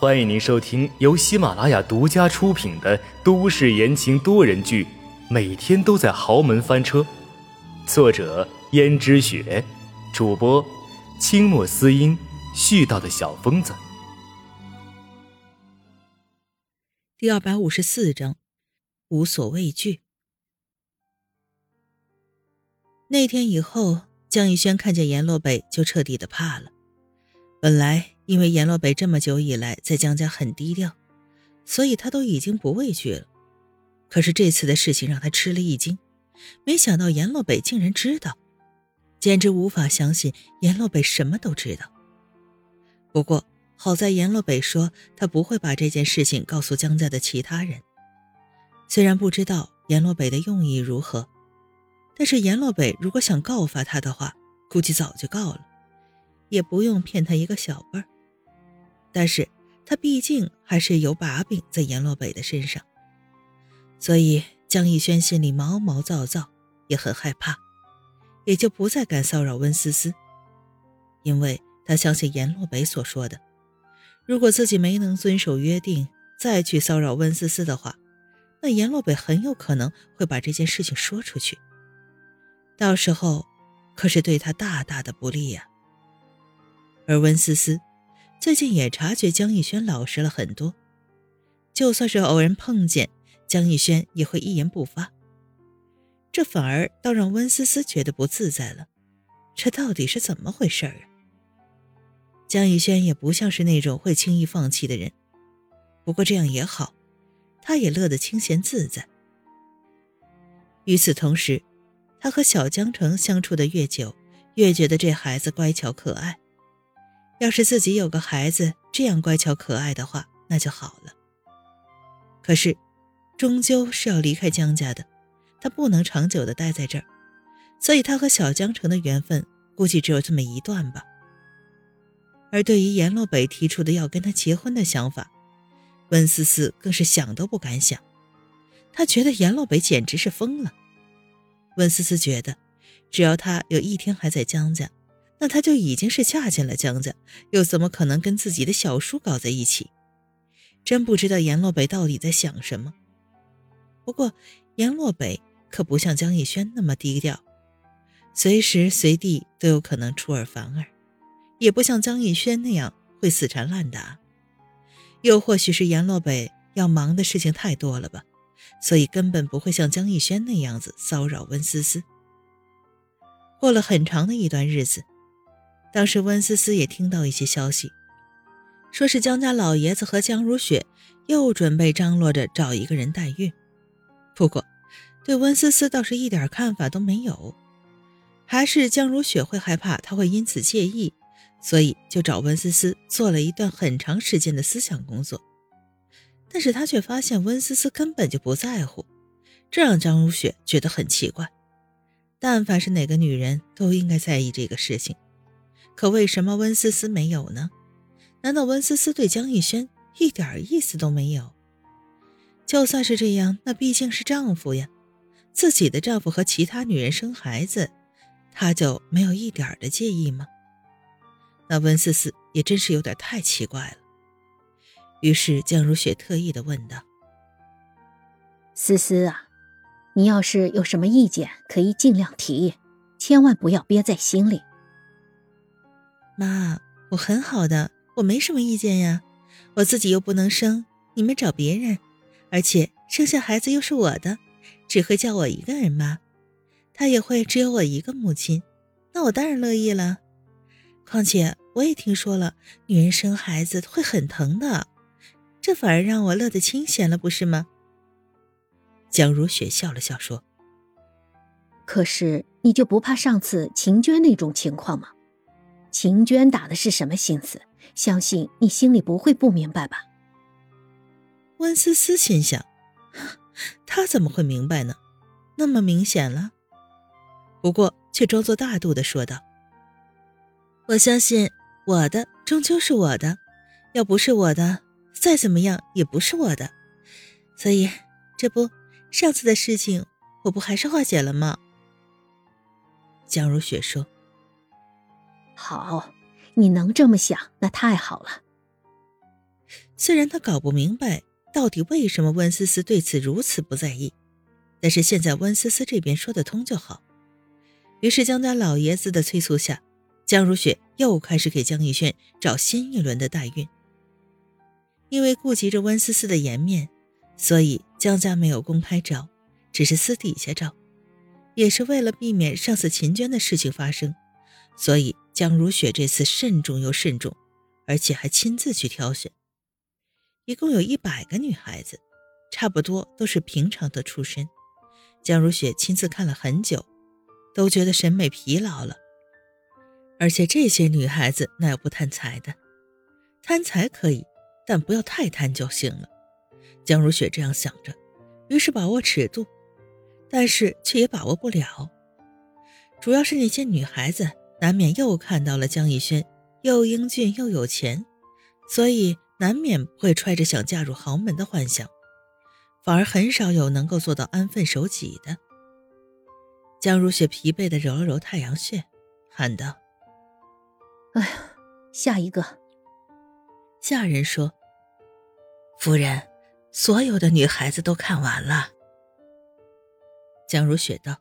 欢迎您收听由喜马拉雅独家出品的都市言情多人剧《每天都在豪门翻车》，作者：胭脂雪，主播：清墨思音，絮叨的小疯子。第二百五十四章，无所畏惧。那天以后，江逸轩看见阎洛北就彻底的怕了。本来因为阎洛北这么久以来在江家很低调，所以他都已经不畏惧了。可是这次的事情让他吃了一惊，没想到阎洛北竟然知道，简直无法相信阎洛北什么都知道。不过好在阎洛北说他不会把这件事情告诉江家的其他人，虽然不知道阎洛北的用意如何。但是阎洛北如果想告发他的话，估计早就告了，也不用骗他一个小辈儿。但是他毕竟还是有把柄在阎洛北的身上，所以江逸轩心里毛毛躁躁，也很害怕，也就不再敢骚扰温思思，因为他相信阎洛北所说的，如果自己没能遵守约定，再去骚扰温思思的话，那阎洛北很有可能会把这件事情说出去。到时候，可是对他大大的不利呀。而温思思最近也察觉江逸轩老实了很多，就算是偶然碰见江逸轩，也会一言不发。这反而倒让温思思觉得不自在了。这到底是怎么回事啊？江逸轩也不像是那种会轻易放弃的人，不过这样也好，他也乐得清闲自在。与此同时。他和小江城相处的越久，越觉得这孩子乖巧可爱。要是自己有个孩子这样乖巧可爱的话，那就好了。可是，终究是要离开江家的，他不能长久的待在这儿，所以他和小江城的缘分估计只有这么一段吧。而对于阎洛北提出的要跟他结婚的想法，温思思更是想都不敢想。他觉得阎洛北简直是疯了。温思思觉得，只要她有一天还在江家，那她就已经是嫁进了江家，又怎么可能跟自己的小叔搞在一起？真不知道阎洛北到底在想什么。不过，阎洛北可不像江逸轩那么低调，随时随地都有可能出尔反尔；也不像江逸轩那样会死缠烂打。又或许是阎洛北要忙的事情太多了吧。所以根本不会像江逸轩那样子骚扰温思思。过了很长的一段日子，当时温思思也听到一些消息，说是江家老爷子和江如雪又准备张罗着找一个人代孕。不过，对温思思倒是一点看法都没有，还是江如雪会害怕他会因此介意，所以就找温思思做了一段很长时间的思想工作。但是他却发现温思思根本就不在乎，这让江如雪觉得很奇怪。但凡是哪个女人都应该在意这个事情，可为什么温思思没有呢？难道温思思对江逸轩一点意思都没有？就算是这样，那毕竟是丈夫呀，自己的丈夫和其他女人生孩子，她就没有一点的介意吗？那温思思也真是有点太奇怪了。于是江如雪特意的问道：“思思啊，你要是有什么意见，可以尽量提，千万不要憋在心里。”妈，我很好的，我没什么意见呀。我自己又不能生，你们找别人，而且生下孩子又是我的，只会叫我一个人妈，他也会只有我一个母亲，那我当然乐意了。况且我也听说了，女人生孩子会很疼的。这反而让我乐得清闲了，不是吗？江如雪笑了笑说：“可是你就不怕上次秦娟那种情况吗？秦娟打的是什么心思？相信你心里不会不明白吧？”温思思心想：“他怎么会明白呢？那么明显了。”不过却装作大度的说道：“我相信我的终究是我的，要不是我的。”再怎么样也不是我的，所以这不，上次的事情我不还是化解了吗？江如雪说：“好，你能这么想，那太好了。”虽然他搞不明白到底为什么温思思对此如此不在意，但是现在温思思这边说得通就好。于是江家老爷子的催促下，江如雪又开始给江逸轩找新一轮的代孕。因为顾及着温思思的颜面，所以江家没有公开招，只是私底下招，也是为了避免上次秦娟的事情发生，所以江如雪这次慎重又慎重，而且还亲自去挑选。一共有一百个女孩子，差不多都是平常的出身。江如雪亲自看了很久，都觉得审美疲劳了。而且这些女孩子哪有不贪财的？贪财可以，但不要太贪就行了。江如雪这样想着，于是把握尺度，但是却也把握不了。主要是那些女孩子难免又看到了江逸轩又英俊又有钱，所以。难免会揣着想嫁入豪门的幻想，反而很少有能够做到安分守己的。江如雪疲惫的揉了揉太阳穴，喊道：“哎呀，下一个。”下人说：“夫人，所有的女孩子都看完了。”江如雪道：“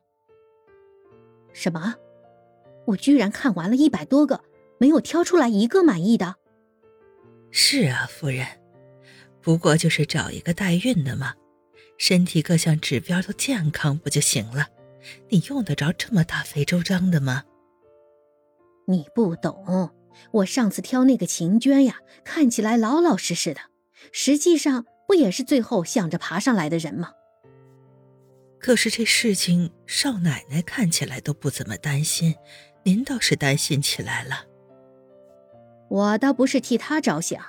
什么？我居然看完了一百多个，没有挑出来一个满意的？”是啊，夫人，不过就是找一个代孕的嘛，身体各项指标都健康不就行了？你用得着这么大费周章的吗？你不懂，我上次挑那个秦娟呀，看起来老老实实的，实际上不也是最后想着爬上来的人吗？可是这事情少奶奶看起来都不怎么担心，您倒是担心起来了。我倒不是替他着想，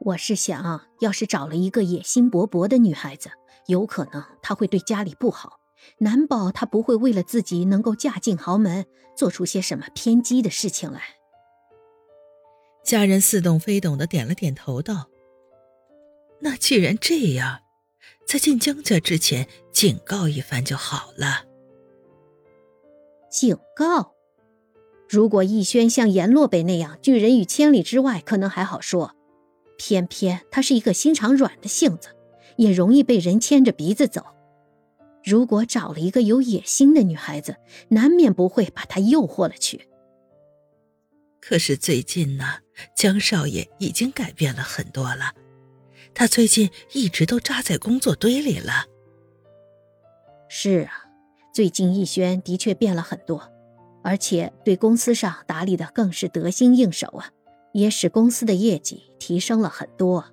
我是想要是找了一个野心勃勃的女孩子，有可能她会对家里不好，难保她不会为了自己能够嫁进豪门，做出些什么偏激的事情来。家人似懂非懂的点了点头，道：“那既然这样，在进江家之前警告一番就好了。”警告。如果逸轩像颜洛北那样拒人于千里之外，可能还好说。偏偏他是一个心肠软的性子，也容易被人牵着鼻子走。如果找了一个有野心的女孩子，难免不会把他诱惑了去。可是最近呢，江少爷已经改变了很多了。他最近一直都扎在工作堆里了。是啊，最近逸轩的确变了很多。而且对公司上打理的更是得心应手啊，也使公司的业绩提升了很多。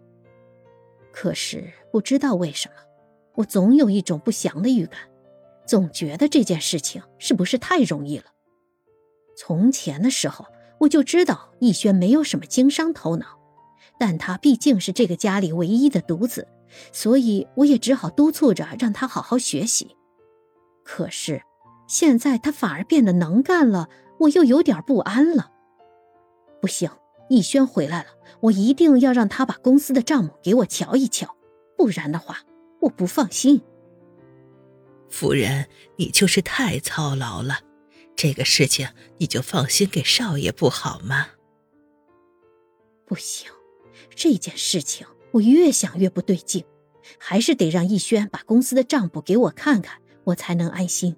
可是不知道为什么，我总有一种不祥的预感，总觉得这件事情是不是太容易了？从前的时候我就知道逸轩没有什么经商头脑，但他毕竟是这个家里唯一的独子，所以我也只好督促着让他好好学习。可是。现在他反而变得能干了，我又有点不安了。不行，逸轩回来了，我一定要让他把公司的账目给我瞧一瞧，不然的话，我不放心。夫人，你就是太操劳了，这个事情你就放心给少爷不好吗？不行，这件事情我越想越不对劲，还是得让逸轩把公司的账簿给我看看，我才能安心。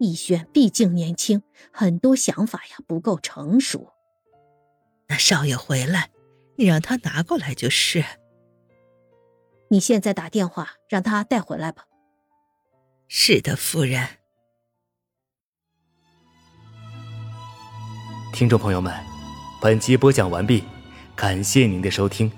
逸轩毕竟年轻，很多想法呀不够成熟。那少爷回来，你让他拿过来就是。你现在打电话让他带回来吧。是的，夫人。听众朋友们，本集播讲完毕，感谢您的收听。